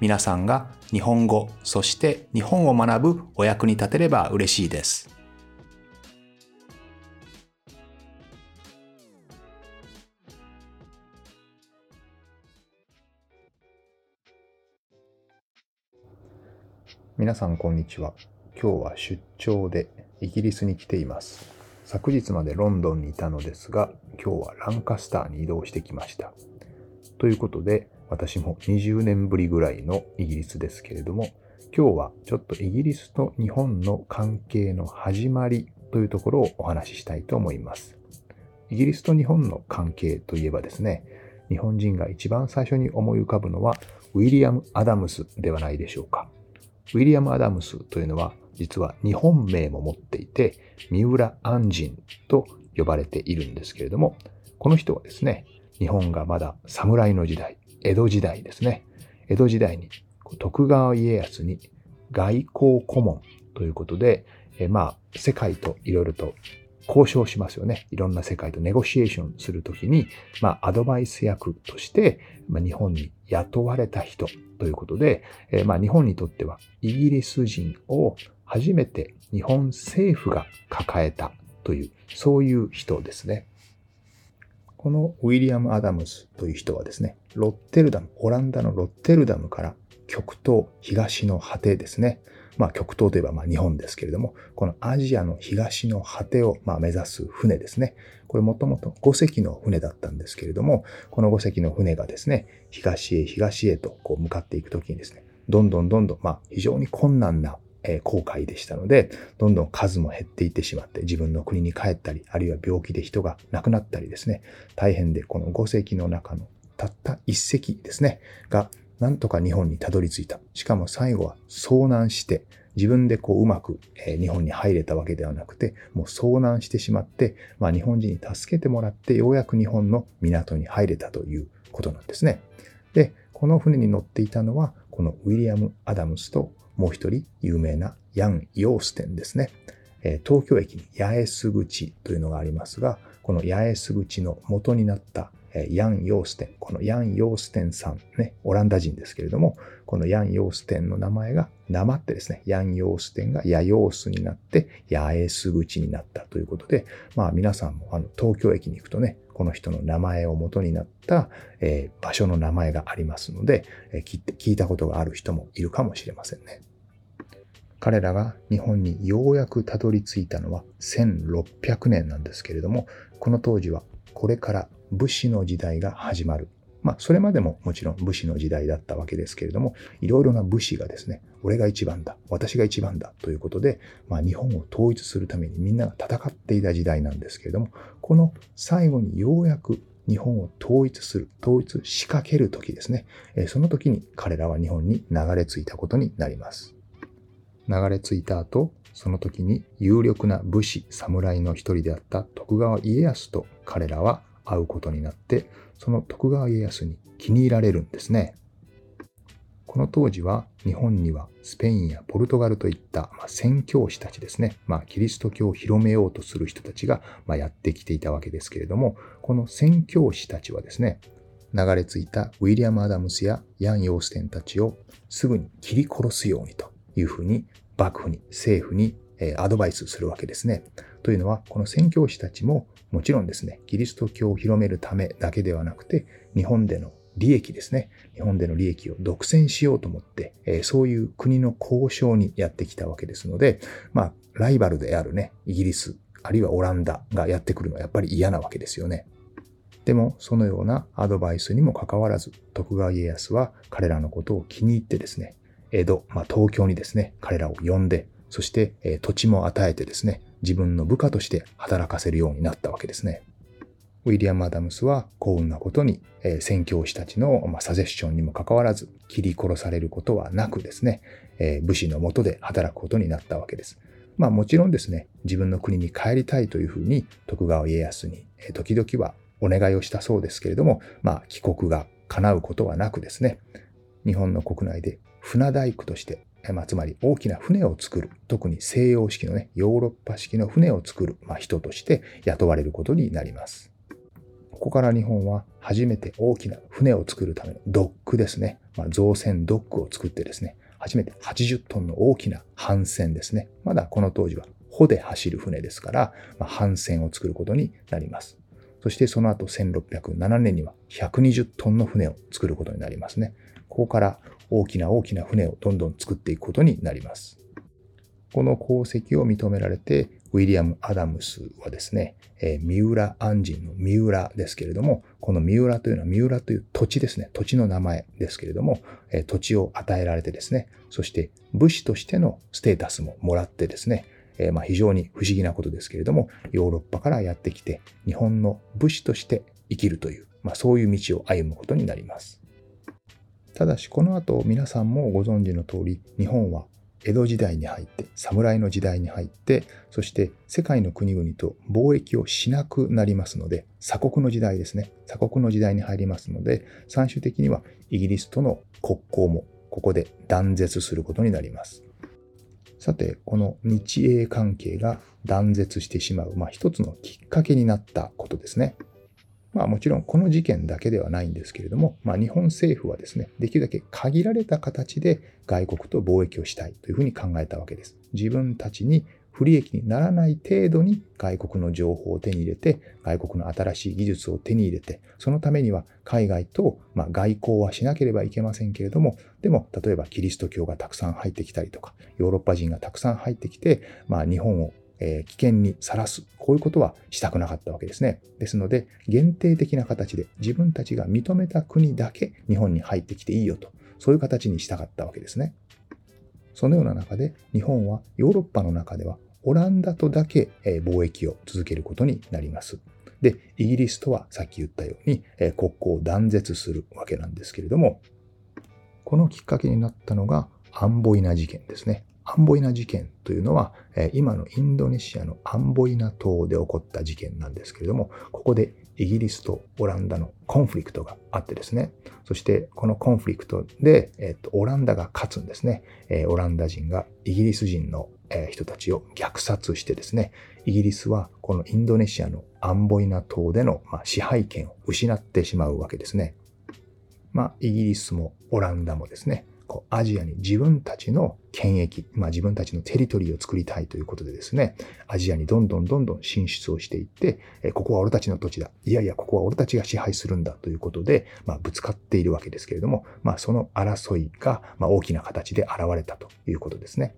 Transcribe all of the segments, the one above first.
皆さんが日本語、そして日本を学ぶお役に立てれば嬉しいです。皆さんこんにちは。今日は出張でイギリスに来ています。昨日までロンドンにいたのですが、今日はランカスターに移動してきました。ということで、私も20年ぶりぐらいのイギリスですけれども、今日はちょっとイギリスと日本の関係の始まりというところをお話ししたいと思います。イギリスと日本の関係といえばですね、日本人が一番最初に思い浮かぶのはウィリアム・アダムスではないでしょうか。ウィリアム・アダムスというのは実は日本名も持っていて、三浦安人と呼ばれているんですけれども、この人はですね、日本がまだ侍の時代、江戸時代ですね。江戸時代に徳川家康に外交顧問ということで、えまあ、世界といろいろと交渉しますよね。いろんな世界とネゴシエーションするときに、まあ、アドバイス役として、まあ、日本に雇われた人ということで、えまあ、日本にとってはイギリス人を初めて日本政府が抱えたという、そういう人ですね。このウィリアム・アダムスという人はですね、ロッテルダム、オランダのロッテルダムから極東、東の果てですね。まあ極東といえばまあ日本ですけれども、このアジアの東の果てをまあ目指す船ですね。これもともと5隻の船だったんですけれども、この5隻の船がですね、東へ東へとこう向かっていくときにですね、どんどんどんどんまあ非常に困難な航海でしたので、どんどん数も減っていってしまって、自分の国に帰ったり、あるいは病気で人が亡くなったりですね、大変で、この5隻の中のたった1隻ですね、が、なんとか日本にたどり着いた。しかも最後は遭難して、自分でこううまく日本に入れたわけではなくて、もう遭難してしまって、まあ日本人に助けてもらって、ようやく日本の港に入れたということなんですね。で、この船に乗っていたのは、このウィリアム・アダムスともう一人有名なヤン・ヨーステンですね。東京駅に八重洲口というのがありますが、この八重洲口の元になったヤン・ヨーステン、このヤン・ヨーステンさん、ね、オランダ人ですけれども、このヤン・ヨーステンの名前がなまってですね、ヤン・ヨーステンがヤヨースになって八重洲口になったということで、まあ皆さんもあの東京駅に行くとね、この人の名前を元になった、えー、場所の名前がありますので、えー、聞いたことがある人もいるかもしれませんね。彼らが日本にようやくたどり着いたのは1600年なんですけれども、この当時はこれから武士の時代が始まる。まあ、それまでももちろん武士の時代だったわけですけれども、いろいろな武士がですね、俺が一番だ、私が一番だということで、まあ、日本を統一するためにみんなが戦っていた時代なんですけれども、この最後にようやく日本を統一する、統一仕掛ける時ですね、その時に彼らは日本に流れ着いたことになります。流れ着いた後、その時に有力な武士、侍の一人であった徳川家康と彼らは会うことになって、その徳川家康に気に入られるんですね。この当時は日本にはスペインやポルトガルといった、ま、宣教師たちですね、まあ、キリスト教を広めようとする人たちが、ま、やってきていたわけですけれども、この宣教師たちはですね、流れ着いたウィリアム・アダムスやヤン・ヨーステンたちをすぐに切り殺すようにというふうに幕府に、政府にアドバイスするわけですね。というのは、この宣教師たちももちろんですね、キリスト教を広めるためだけではなくて、日本での利益ですね。日本での利益を独占しようと思って、えそういう国の交渉にやってきたわけですので、まあ、ライバルであるね、イギリス、あるいはオランダがやってくるのはやっぱり嫌なわけですよね。でも、そのようなアドバイスにもかかわらず、徳川家康は彼らのことを気に入ってですね、江戸、まあ、東京にですね、彼らを呼んで、そして、え土地も与えてですね、自分の部下として働かせるようになったわけですね。ウィリアム・アダムスは幸運なことに、えー、宣教師たちの、まあ、サジェッションにもかかわらず、切り殺されることはなくですね、えー、武士のもとで働くことになったわけです。まあもちろんですね、自分の国に帰りたいというふうに徳川家康に、えー、時々はお願いをしたそうですけれども、まあ帰国が叶うことはなくですね、日本の国内で船大工としてまあ、つまり大きな船を作る、特に西洋式のね、ヨーロッパ式の船を作る、まあ、人として雇われることになります。ここから日本は初めて大きな船を作るためのドックですね、まあ、造船ドックを作ってですね、初めて80トンの大きな帆船ですね。まだこの当時は帆で走る船ですから、まあ、帆船を作ることになります。そしてその後1607年には120トンの船を作ることになりますね。ここから大きな大きな船をどんどん作っていくことになります。この功績を認められて、ウィリアム・アダムスはですね、えー、三浦安人の三浦ですけれども、この三浦というのは三浦という土地ですね、土地の名前ですけれども、えー、土地を与えられてですね、そして武士としてのステータスももらってですね、えー、まあ非常に不思議なことですけれども、ヨーロッパからやってきて、日本の武士として生きるという、まあそういう道を歩むことになります。ただしこの後皆さんもご存知の通り日本は江戸時代に入って侍の時代に入ってそして世界の国々と貿易をしなくなりますので鎖国の時代ですね。鎖国の時代に入りますので最終的にはイギリスとの国交もここで断絶することになります。さてこの日英関係が断絶してしまう、まあ、一つのきっかけになったことですね。まあもちろんこの事件だけではないんですけれども、まあ日本政府はですね、できるだけ限られた形で外国と貿易をしたいというふうに考えたわけです。自分たちに不利益にならない程度に外国の情報を手に入れて、外国の新しい技術を手に入れて、そのためには海外と、まあ、外交はしなければいけませんけれども、でも例えばキリスト教がたくさん入ってきたりとか、ヨーロッパ人がたくさん入ってきて、まあ、日本をえ危険にさらす。こういうことはしたくなかったわけですね。ですので、限定的な形で自分たちが認めた国だけ日本に入ってきていいよと、そういう形にしたかったわけですね。そのような中で、日本はヨーロッパの中ではオランダとだけ貿易を続けることになります。で、イギリスとはさっき言ったように国交を断絶するわけなんですけれども、このきっかけになったのがアンボイナ事件ですね。アンボイナ事件というのは、今のインドネシアのアンボイナ島で起こった事件なんですけれども、ここでイギリスとオランダのコンフリクトがあってですね、そしてこのコンフリクトで、えっと、オランダが勝つんですね。オランダ人がイギリス人の人たちを虐殺してですね、イギリスはこのインドネシアのアンボイナ島での支配権を失ってしまうわけですね。まあ、イギリスもオランダもですね、こうアジアに自分たちの権益、まあ、自分たちのテリトリーを作りたいということでですね、アジアにどんどんどんどん進出をしていって、えここは俺たちの土地だ。いやいや、ここは俺たちが支配するんだということで、まあ、ぶつかっているわけですけれども、まあ、その争いが、ま大きな形で現れたということですね。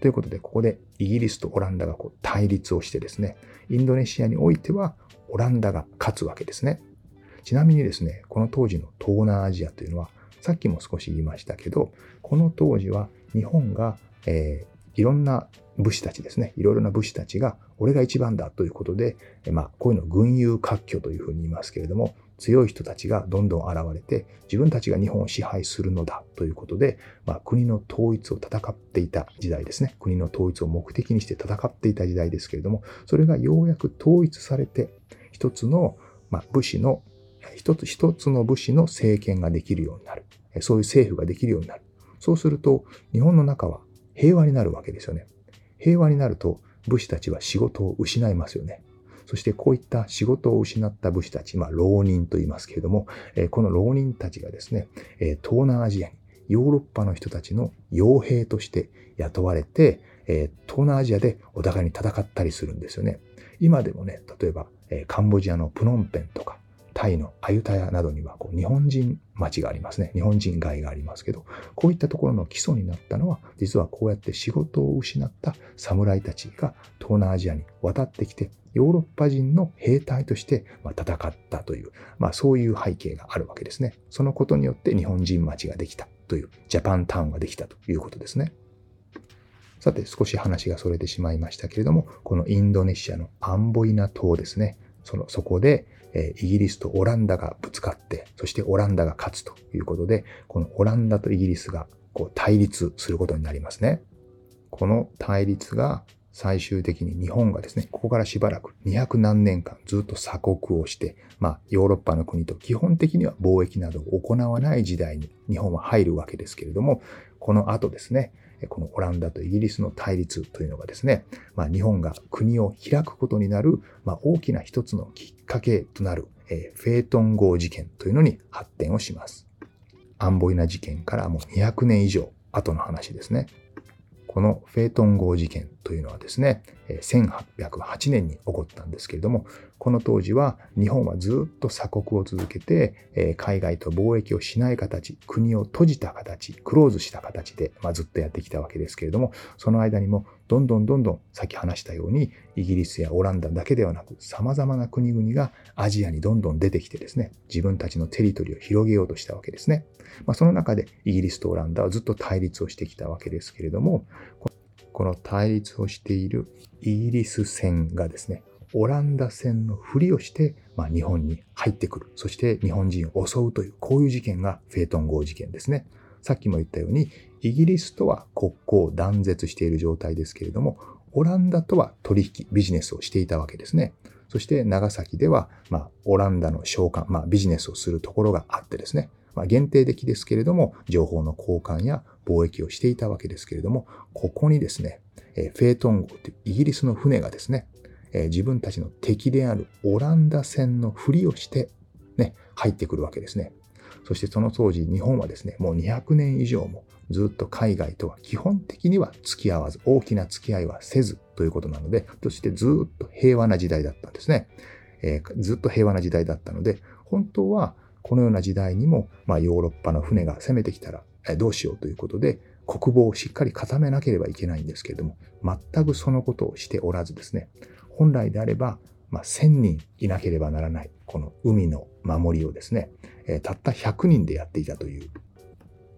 ということで、ここでイギリスとオランダがこう対立をしてですね、インドネシアにおいてはオランダが勝つわけですね。ちなみにですね、この当時の東南アジアというのはさっきも少し言いましたけど、この当時は日本が、えー、いろんな武士たちですね、いろいろな武士たちが、俺が一番だということで、まあ、こういうのを群雄割拠というふうに言いますけれども、強い人たちがどんどん現れて、自分たちが日本を支配するのだということで、まあ、国の統一を戦っていた時代ですね。国の統一を目的にして戦っていた時代ですけれども、それがようやく統一されて、一つの、まあ、武士の一つ一つの武士の政権ができるようになる。そういう政府ができるようになる。そうすると、日本の中は平和になるわけですよね。平和になると、武士たちは仕事を失いますよね。そしてこういった仕事を失った武士たち、まあ浪人と言いますけれども、この浪人たちがですね、東南アジアにヨーロッパの人たちの傭兵として雇われて、東南アジアでお互いに戦ったりするんですよね。今でもね、例えばカンボジアのプノンペンとか、タイのアユタヤなどにはこう日本人町がありますね。日本人街がありますけど、こういったところの基礎になったのは、実はこうやって仕事を失った侍たちが東南アジアに渡ってきて、ヨーロッパ人の兵隊として戦ったという、まあそういう背景があるわけですね。そのことによって日本人町ができたという、ジャパンタウンができたということですね。さて、少し話がそれてしまいましたけれども、このインドネシアのアンボイナ島ですね。その、そこで、えイギリスとオランダがぶつかって、そしてオランダが勝つということで、このオランダとイギリスがこう対立することになりますね。この対立が最終的に日本がですね、ここからしばらく200何年間ずっと鎖国をして、まあヨーロッパの国と基本的には貿易などを行わない時代に日本は入るわけですけれども、この後ですね、このオランダとイギリスの対立というのがですね、まあ、日本が国を開くことになる、まあ、大きな一つのきっかけとなる、え、フェートン号事件というのに発展をします。アンボイナ事件からもう200年以上後の話ですね。このフェイトン号事件というのはですね、1808年に起こったんですけれども、この当時は日本はずっと鎖国を続けて、海外と貿易をしない形、国を閉じた形、クローズした形で、ま、ずっとやってきたわけですけれども、その間にもどんどんどんどん先話したように、イギリスやオランダだけではなく、様々な国々がアジアにどんどん出てきてですね、自分たちのテリトリーを広げようとしたわけですね。まあ、その中でイギリスとオランダはずっと対立をしてきたわけですけれども、この対立をしているイギリス船がですね、オランダ船のふりをして、まあ、日本に入ってくる。そして日本人を襲うという、こういう事件がフェートン号事件ですね。さっきも言ったように、イギリスとは国交を断絶している状態ですけれども、オランダとは取引、ビジネスをしていたわけですね。そして長崎では、まあ、オランダの召喚、まあ、ビジネスをするところがあってですね。まあ、限定的ですけれども、情報の交換や貿易をしていたわけですけれども、ここにですね、えフェートン号というイギリスの船がですね、え自分たちの敵であるオランダ船のふりをして、ね、入ってくるわけですね。そしてその当時、日本はですね、もう200年以上もずっと海外とは基本的には付き合わず、大きな付き合いはせずということなので、そしてずっと平和な時代だったんですね。えー、ずっと平和な時代だったので、本当はこのような時代にも、まあ、ヨーロッパの船が攻めてきたら、えどうしようということで、国防をしっかり固めなければいけないんですけれども、全くそのことをしておらずですね、本来であれば、まあ、1000人いなければならない、この海の守りをですね、えたった100人でやっていたという、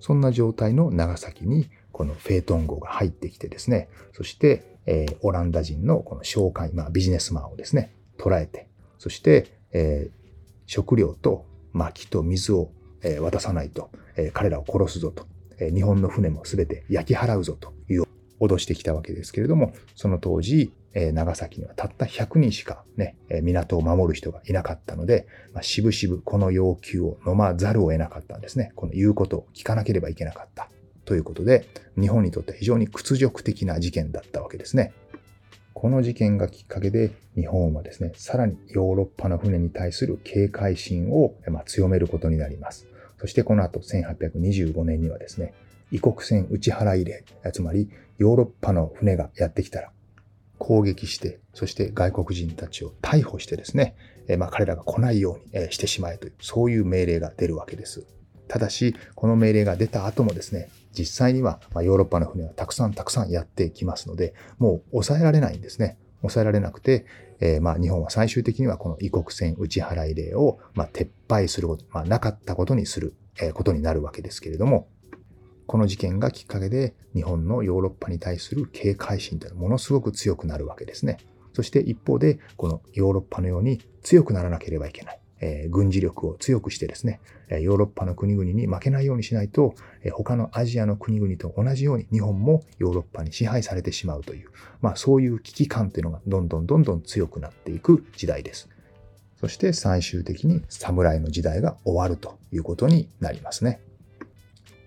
そんな状態の長崎に、このフェートン号が入ってきてですね、そして、えー、オランダ人のこの紹介、まあ、ビジネスマンをですね、捉えて、そして、えー、食料と薪と水をえ渡さないと、え彼らを殺すぞと、え日本の船も全て焼き払うぞという脅してきたわけですけれども、その当時、長崎にはたった100人しかね、港を守る人がいなかったので、まあ、しぶしぶこの要求を飲まざるを得なかったんですね。この言うことを聞かなければいけなかった。ということで、日本にとって非常に屈辱的な事件だったわけですね。この事件がきっかけで日本はですね、さらにヨーロッパの船に対する警戒心を強めることになります。そしてこの後1825年にはですね、異国船打ち払い令、つまりヨーロッパの船がやってきたら攻撃して、そして外国人たちを逮捕してですね、まあ、彼らが来ないようにしてしまえという、そういう命令が出るわけです。ただし、この命令が出た後もですね、実際にはヨーロッパの船はたくさんたくさんやってきますので、もう抑えられないんですね。抑えられなくて、えー、まあ日本は最終的にはこの異国船打ち払い令をまあ撤廃すること、まあ、なかったことにする、えことになるわけですけれども、この事件がきっかけで日本のヨーロッパに対する警戒心というのはものすごく強くなるわけですね。そして一方で、このヨーロッパのように強くならなければいけない。えー、軍事力を強くしてですね、ヨーロッパの国々に負けないようにしないと、他のアジアの国々と同じように日本もヨーロッパに支配されてしまうという、まあそういう危機感というのがどんどんどんどん強くなっていく時代です。そして最終的に侍の時代が終わるということになりますね。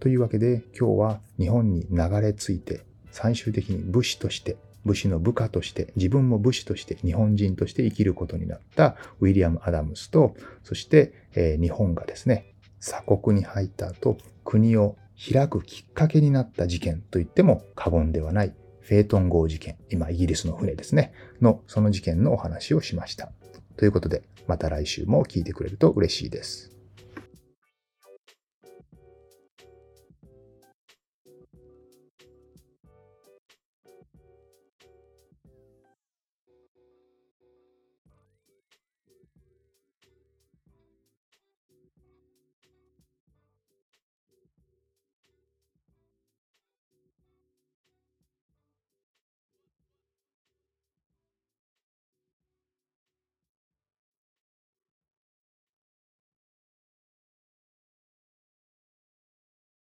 というわけで今日は日本に流れ着いて最終的に武士として武士の部下として、自分も武士として、日本人として生きることになったウィリアム・アダムスと、そして、え、日本がですね、鎖国に入った後、国を開くきっかけになった事件と言っても過言ではないフェートン号事件、今イギリスの船ですね、のその事件のお話をしました。ということで、また来週も聞いてくれると嬉しいです。